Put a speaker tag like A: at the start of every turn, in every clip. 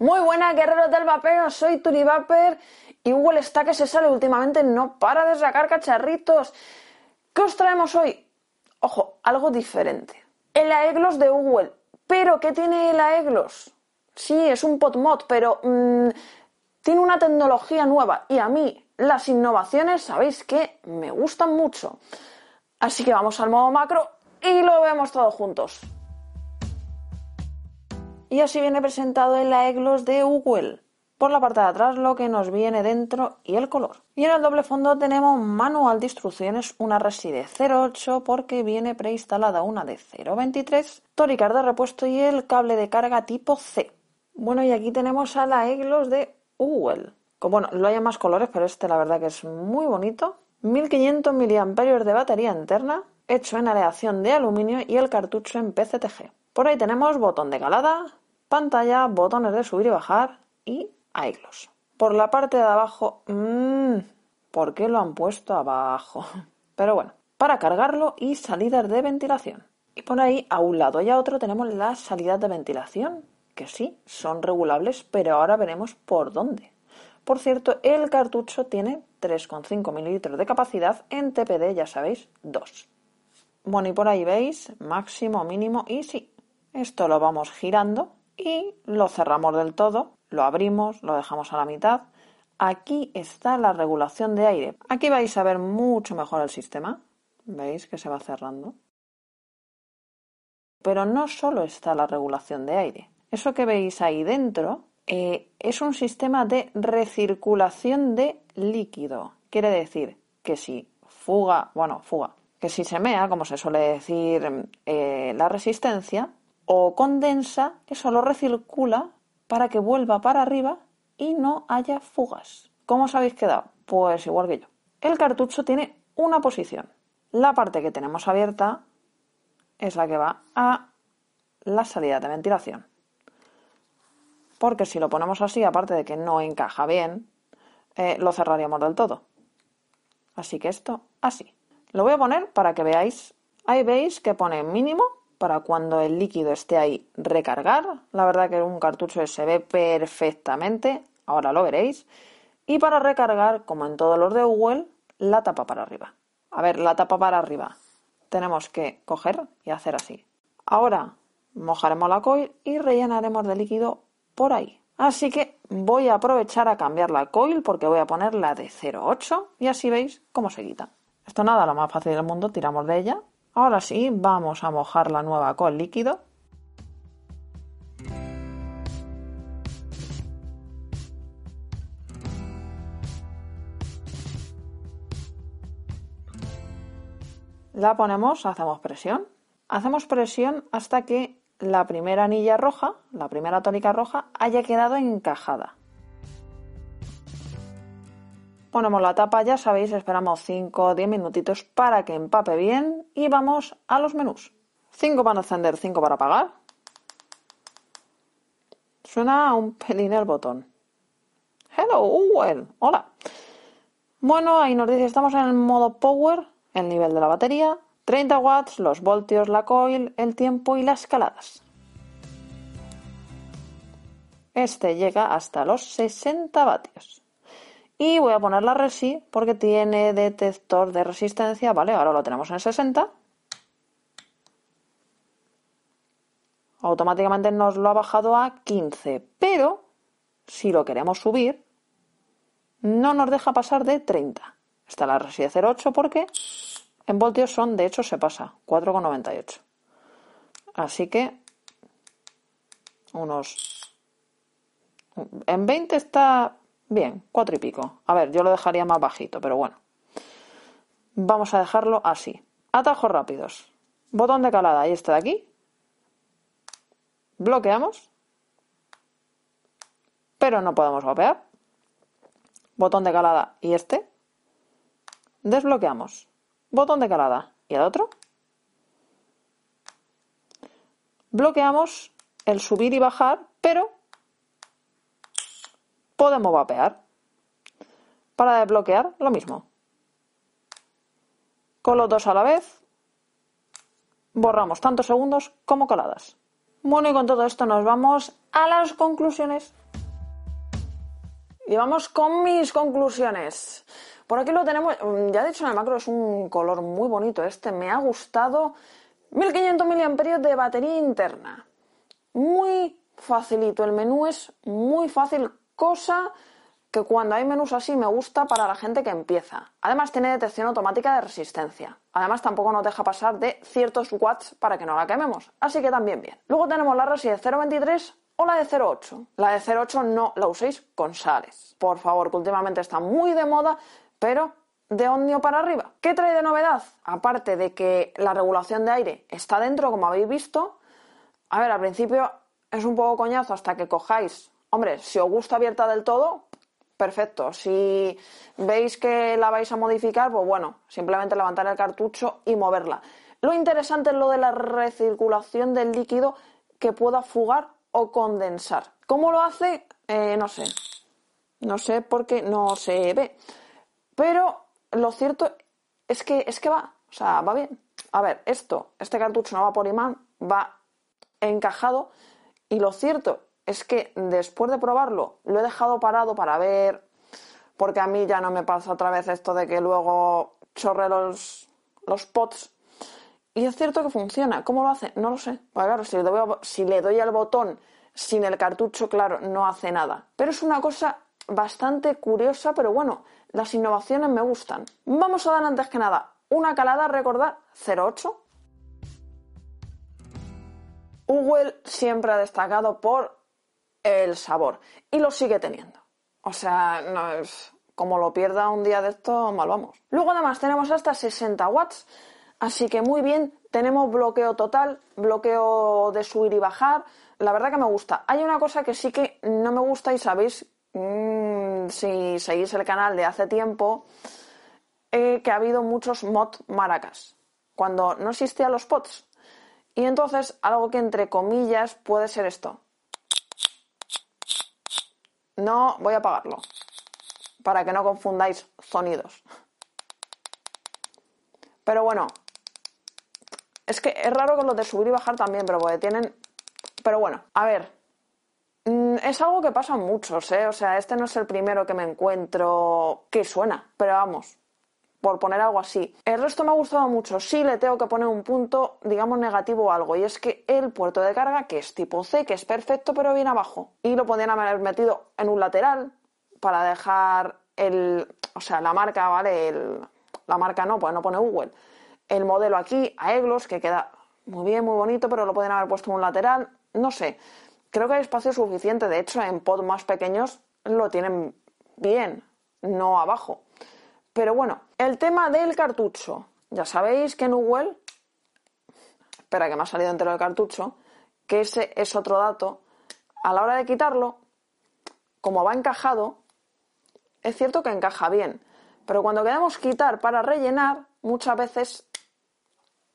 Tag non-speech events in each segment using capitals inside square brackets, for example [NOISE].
A: Muy buenas, guerreros del vapeo, soy Turi y Google está que se sale últimamente, no para de sacar cacharritos. ¿Qué os traemos hoy? Ojo, algo diferente. El Aeglos de Google. ¿Pero qué tiene el Aeglos? Sí, es un PodMod, pero mmm, tiene una tecnología nueva y a mí las innovaciones, sabéis que me gustan mucho. Así que vamos al modo macro y lo vemos todos juntos. Y así viene presentado el Aeglos de Google. Por la parte de atrás lo que nos viene dentro y el color. Y en el doble fondo tenemos manual de instrucciones, una Resi de 0.8 porque viene preinstalada una de 0.23, toricar de repuesto y el cable de carga tipo C. Bueno, y aquí tenemos a la EGLOS de Google. Bueno, lo hay en más colores, pero este la verdad que es muy bonito. 1500 mAh de batería interna, hecho en aleación de aluminio y el cartucho en PCTG. Por ahí tenemos botón de calada, pantalla, botones de subir y bajar y iGloss. Por la parte de abajo, mmm, ¿por qué lo han puesto abajo? [LAUGHS] Pero bueno, para cargarlo y salidas de ventilación. Y por ahí, a un lado y a otro, tenemos las salidas de ventilación, que sí, son regulables, pero ahora veremos por dónde. Por cierto, el cartucho tiene 3,5 mililitros de capacidad en TPD, ya sabéis, 2. Bueno, y por ahí veis, máximo, mínimo, y sí, esto lo vamos girando y lo cerramos del todo, lo abrimos, lo dejamos a la mitad. Aquí está la regulación de aire. Aquí vais a ver mucho mejor el sistema. ¿Veis que se va cerrando? Pero no solo está la regulación de aire. Eso que veis ahí dentro eh, es un sistema de recirculación de líquido. Quiere decir que si fuga, bueno, fuga, que si se mea, como se suele decir, eh, la resistencia, o condensa, eso lo recircula para que vuelva para arriba y no haya fugas. ¿Cómo os habéis quedado? Pues igual que yo. El cartucho tiene una posición. La parte que tenemos abierta es la que va a la salida de ventilación. Porque si lo ponemos así, aparte de que no encaja bien, eh, lo cerraríamos del todo. Así que esto así. Lo voy a poner para que veáis. Ahí veis que pone mínimo para cuando el líquido esté ahí recargar. La verdad que un cartucho se ve perfectamente, ahora lo veréis. Y para recargar, como en todos los de Google, la tapa para arriba. A ver, la tapa para arriba. Tenemos que coger y hacer así. Ahora mojaremos la coil y rellenaremos de líquido por ahí. Así que voy a aprovechar a cambiar la coil porque voy a poner la de 0,8 y así veis cómo se quita. Esto nada, lo más fácil del mundo, tiramos de ella Ahora sí, vamos a mojar la nueva con líquido. La ponemos, hacemos presión. Hacemos presión hasta que la primera anilla roja, la primera tónica roja, haya quedado encajada. Ponemos la tapa, ya sabéis, esperamos 5 o 10 minutitos para que empape bien y vamos a los menús. 5 para encender, 5 para apagar. Suena un pelín el botón. Hello, Google. Hola. Bueno, ahí nos dice, estamos en el modo Power, el nivel de la batería, 30 watts, los voltios, la coil, el tiempo y las escaladas. Este llega hasta los 60 vatios. Y voy a poner la resi porque tiene detector de resistencia, ¿vale? Ahora lo tenemos en 60. Automáticamente nos lo ha bajado a 15, pero si lo queremos subir, no nos deja pasar de 30. Está la resi de 0,8 porque en voltios son, de hecho, se pasa 4,98. Así que unos... En 20 está Bien, cuatro y pico. A ver, yo lo dejaría más bajito, pero bueno. Vamos a dejarlo así. Atajos rápidos. Botón de calada y este de aquí. Bloqueamos. Pero no podemos vapear. Botón de calada y este. Desbloqueamos. Botón de calada y el otro. Bloqueamos el subir y bajar, pero podemos vapear. Para desbloquear, lo mismo. Con los dos a la vez, borramos tantos segundos como caladas. Bueno, y con todo esto nos vamos a las conclusiones. Y vamos con mis conclusiones. Por aquí lo tenemos, mm, ya he dicho en el macro, es un color muy bonito este, me ha gustado. 1500 mAh de batería interna. Muy facilito, el menú es muy fácil, cosa que cuando hay menús así me gusta para la gente que empieza. Además tiene detección automática de resistencia. Además tampoco nos deja pasar de ciertos watts para que no la quememos. Así que también bien. Luego tenemos la RSI de 0.23 o la de 0.8. La de 0.8 no la uséis con sales. Por favor, que últimamente está muy de moda, pero de Omnio para arriba. ¿Qué trae de novedad? Aparte de que la regulación de aire está dentro, como habéis visto. A ver, al principio es un poco coñazo hasta que cojáis. Hombre, si os gusta abierta del todo, perfecto. Si veis que la vais a modificar, pues bueno, simplemente levantar el cartucho y moverla. Lo interesante es lo de la recirculación del líquido que pueda fugar o condensar. ¿Cómo lo hace? Eh, no sé. No sé porque no se ve. Pero lo cierto es que, es que va. O sea, va bien. A ver, esto, este cartucho no va por imán, va encajado. Y lo cierto es que después de probarlo, lo he dejado parado para ver, porque a mí ya no me pasa otra vez esto de que luego chorre los, los pots. Y es cierto que funciona. ¿Cómo lo hace? No lo sé. Pues claro, si le, doy, si le doy al botón sin el cartucho, claro, no hace nada. Pero es una cosa bastante curiosa, pero bueno, las innovaciones me gustan. Vamos a dar antes que nada una calada, recordar, 0,8. Google siempre ha destacado por el sabor y lo sigue teniendo. O sea, no es como lo pierda un día de esto, mal vamos. Luego además tenemos hasta 60 watts, así que muy bien, tenemos bloqueo total, bloqueo de subir y bajar. La verdad que me gusta. Hay una cosa que sí que no me gusta y sabéis mmm, si seguís el canal de hace tiempo eh, que ha habido muchos mod maracas cuando no existían los pods. Y entonces algo que entre comillas puede ser esto. No voy a apagarlo para que no confundáis sonidos. Pero bueno, es que es raro con los de subir y bajar también, pero porque tienen... Pero bueno, a ver, mm, es algo que pasa muchos, ¿eh? O sea, este no es el primero que me encuentro que suena, pero vamos, por poner algo así. El resto me ha gustado mucho. Sí le tengo que poner un punto, digamos, negativo o algo. Y es que el puerto de carga, que es tipo C, que es perfecto, pero viene abajo. Y lo podrían haber metido en un lateral para dejar el. O sea, la marca, ¿vale? la marca no, pues no pone Google. El modelo aquí, a Eglos, que queda muy bien, muy bonito, pero lo podrían haber puesto en un lateral. No sé. Creo que hay espacio suficiente. De hecho, en pod más pequeños lo tienen bien, no abajo. Pero bueno, el tema del cartucho. Ya sabéis que Google, espera que me ha salido entero el cartucho, que ese es otro dato. A la hora de quitarlo, como va encajado, es cierto que encaja bien, pero cuando queremos quitar para rellenar, muchas veces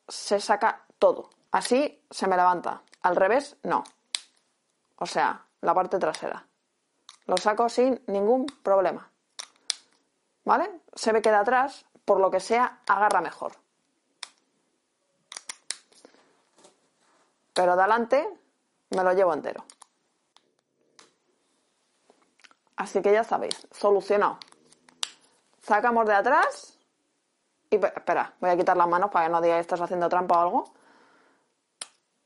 A: se saca todo. Así se me levanta. Al revés, no. O sea, la parte trasera. Lo saco sin ningún problema. ¿Vale? Se ve que de atrás, por lo que sea, agarra mejor. Pero de adelante me lo llevo entero. Así que ya sabéis, solucionado. Sacamos de atrás y espera, voy a quitar las manos para que no digáis estás haciendo trampa o algo.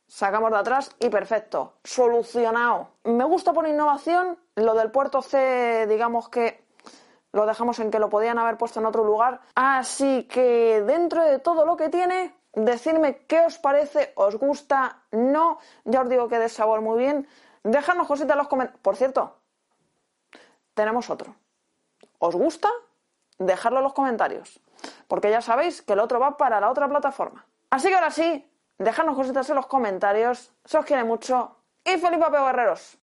A: Sacamos de atrás y perfecto, solucionado. Me gusta por innovación lo del puerto C, digamos que lo dejamos en que lo podían haber puesto en otro lugar. Así que dentro de todo lo que tiene, decidme qué os parece, os gusta, no. Ya os digo que de sabor muy bien. Dejadnos cositas en los comentarios. Por cierto, tenemos otro. ¿Os gusta? Dejadlo en los comentarios, porque ya sabéis que el otro va para la otra plataforma. Así que ahora sí, dejadnos cositas en los comentarios, se os quiere mucho y feliz papeo guerreros.